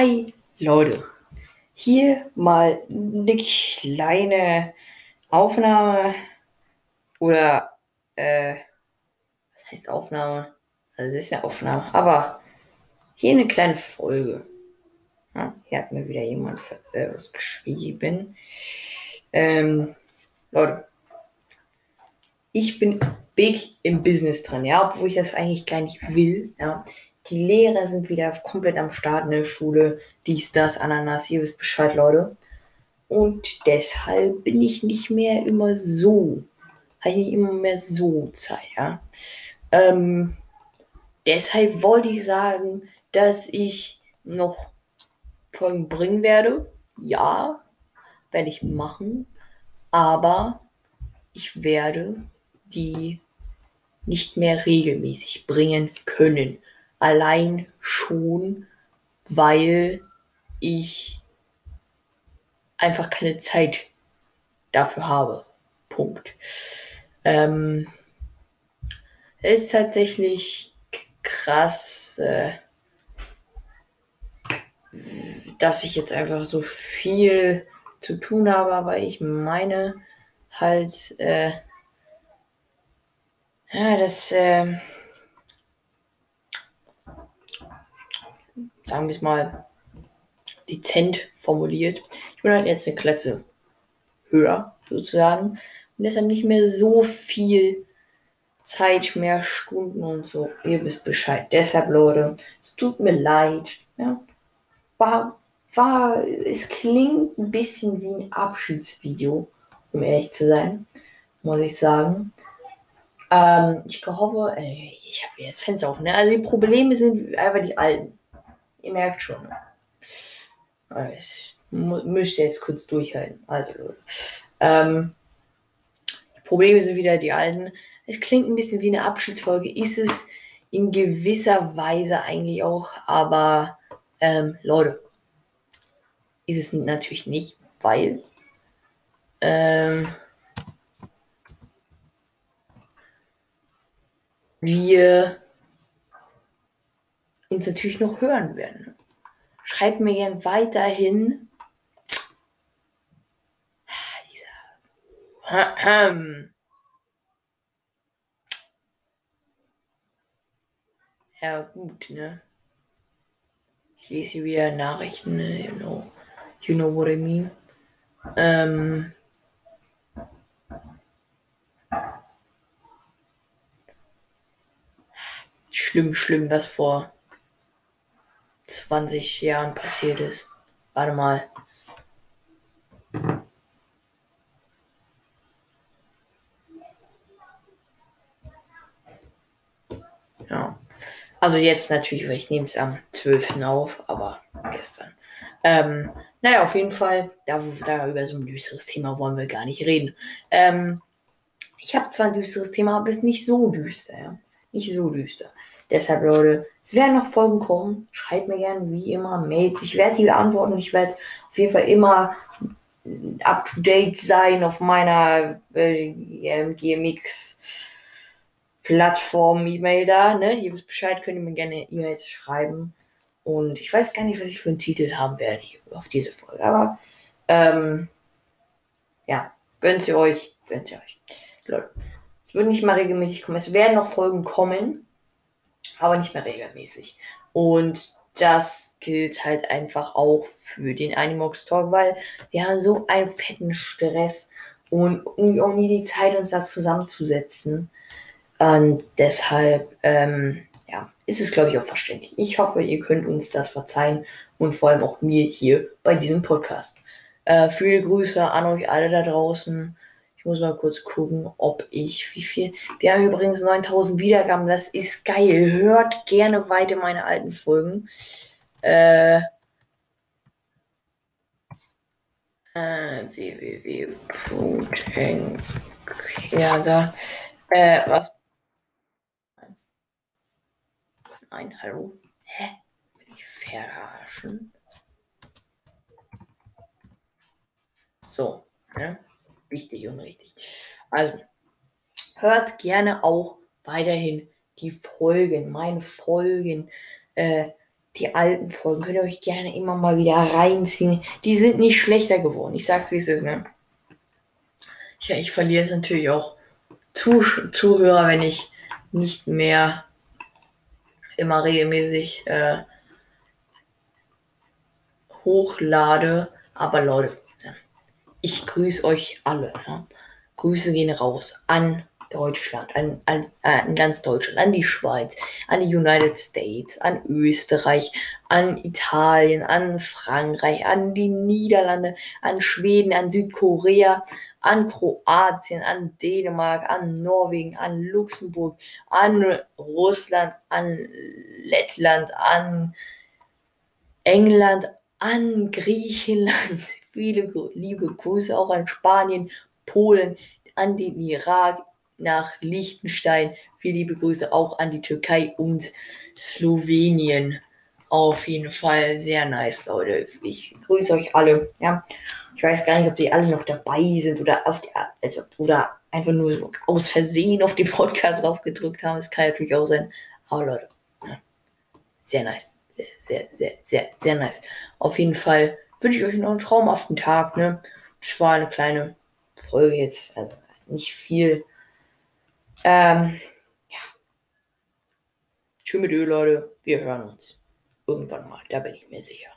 Hi Leute, hier mal eine kleine Aufnahme oder äh, was heißt Aufnahme? Also es ist eine Aufnahme, aber hier eine kleine Folge. Ja, hier hat mir wieder jemand äh, was geschrieben. Ähm, Leute, ich bin big im Business drin, ja, obwohl ich das eigentlich gar nicht will, ja. Die Lehrer sind wieder komplett am Start in der Schule. Dies, das, Ananas, ihr wisst Bescheid, Leute. Und deshalb bin ich nicht mehr immer so, habe ich nicht immer mehr so Zeit, ja. Ähm, deshalb wollte ich sagen, dass ich noch Folgen bringen werde. Ja, werde ich machen. Aber ich werde die nicht mehr regelmäßig bringen können allein schon, weil ich einfach keine Zeit dafür habe. Punkt. Ähm, ist tatsächlich krass, äh, dass ich jetzt einfach so viel zu tun habe, aber ich meine halt, äh, ja, dass, äh, sagen wir es mal, dezent formuliert. Ich bin halt jetzt eine Klasse höher, sozusagen. Und deshalb nicht mehr so viel Zeit, mehr Stunden und so. Ihr wisst Bescheid. Deshalb, Leute, es tut mir leid. Ja. War, war, es klingt ein bisschen wie ein Abschiedsvideo, um ehrlich zu sein, muss ich sagen. Ähm, ich hoffe, ey, ich habe jetzt Fenster offen. Ne? Also die Probleme sind einfach die alten. Ihr merkt schon. Ich müsste jetzt kurz durchhalten. Also, ähm, die Probleme sind wieder die alten. Es klingt ein bisschen wie eine Abschiedsfolge, ist es in gewisser Weise eigentlich auch, aber ähm, Leute, ist es natürlich nicht, weil ähm, wir uns natürlich noch hören werden. Schreibt mir gern weiterhin. Ja, gut, ne? Ich lese hier wieder Nachrichten, ne? You know, you know what I mean. Ähm. Schlimm, schlimm, was vor 20 Jahren passiert ist. Warte mal. Ja. Also jetzt natürlich, weil ich nehme es am 12. auf, aber gestern. Ähm, naja, auf jeden Fall, da, da über so ein düsteres Thema wollen wir gar nicht reden. Ähm, ich habe zwar ein düsteres Thema, aber es ist nicht so düster, ja. Nicht so düster. Deshalb, Leute, es werden noch Folgen kommen. Schreibt mir gerne wie immer Mails. Ich werde die beantworten. Ich werde auf jeden Fall immer up to date sein auf meiner äh, GMX Plattform E-Mail da. Ne? Ihr wisst Bescheid, könnt ihr mir gerne E-Mails schreiben. Und ich weiß gar nicht, was ich für einen Titel haben werde auf diese Folge. Aber ähm, ja, gönnt sie euch. Gönnt sie euch. Leute, es wird nicht mal regelmäßig kommen. Es werden noch Folgen kommen aber nicht mehr regelmäßig. Und das gilt halt einfach auch für den Animox Talk, weil wir haben so einen fetten Stress und irgendwie auch nie die Zeit, uns da zusammenzusetzen. Und deshalb, ähm, ja, ist es, glaube ich, auch verständlich. Ich hoffe, ihr könnt uns das verzeihen und vor allem auch mir hier bei diesem Podcast. Äh, viele Grüße an euch alle da draußen. Ich muss mal kurz gucken, ob ich, wie viel. Wir haben übrigens 9000 Wiedergaben, das ist geil. Hört gerne weiter meine alten Folgen. Äh, äh, www.kerger. Äh, was? Nein, hallo? Hä? Bin ich verarschen? So, ne? Wichtig und richtig. Also, hört gerne auch weiterhin die Folgen, meine Folgen. Äh, die alten Folgen könnt ihr euch gerne immer mal wieder reinziehen. Die sind nicht schlechter geworden. Ich sag's wie es ist, ne? Ja, ich verliere es natürlich auch Zuh Zuhörer, wenn ich nicht mehr immer regelmäßig äh, hochlade. Aber Leute, ich grüße euch alle. Ja? Grüße gehen raus an Deutschland, an, an, äh, an ganz Deutschland, an die Schweiz, an die United States, an Österreich, an Italien, an Frankreich, an die Niederlande, an Schweden, an Südkorea, an Kroatien, an Dänemark, an Norwegen, an Luxemburg, an Russland, an Lettland, an England, an Griechenland. Viele liebe Grüße auch an Spanien, Polen, an den Irak, nach Liechtenstein. Viele liebe Grüße auch an die Türkei und Slowenien. Auf jeden Fall sehr nice, Leute. Ich grüße euch alle. Ja, ich weiß gar nicht, ob die alle noch dabei sind oder auf die, also, oder einfach nur aus Versehen auf den Podcast draufgedrückt haben. Das kann natürlich auch sein. Aber Leute, ja, sehr nice. Sehr, sehr, sehr, sehr, sehr nice. Auf jeden Fall wünsche ich euch noch einen traumhaften Tag. Ne? Das war eine kleine Folge jetzt. Also nicht viel. Ähm, ja. Tschüss mit Ö, Leute. Wir hören uns irgendwann mal. Da bin ich mir sicher.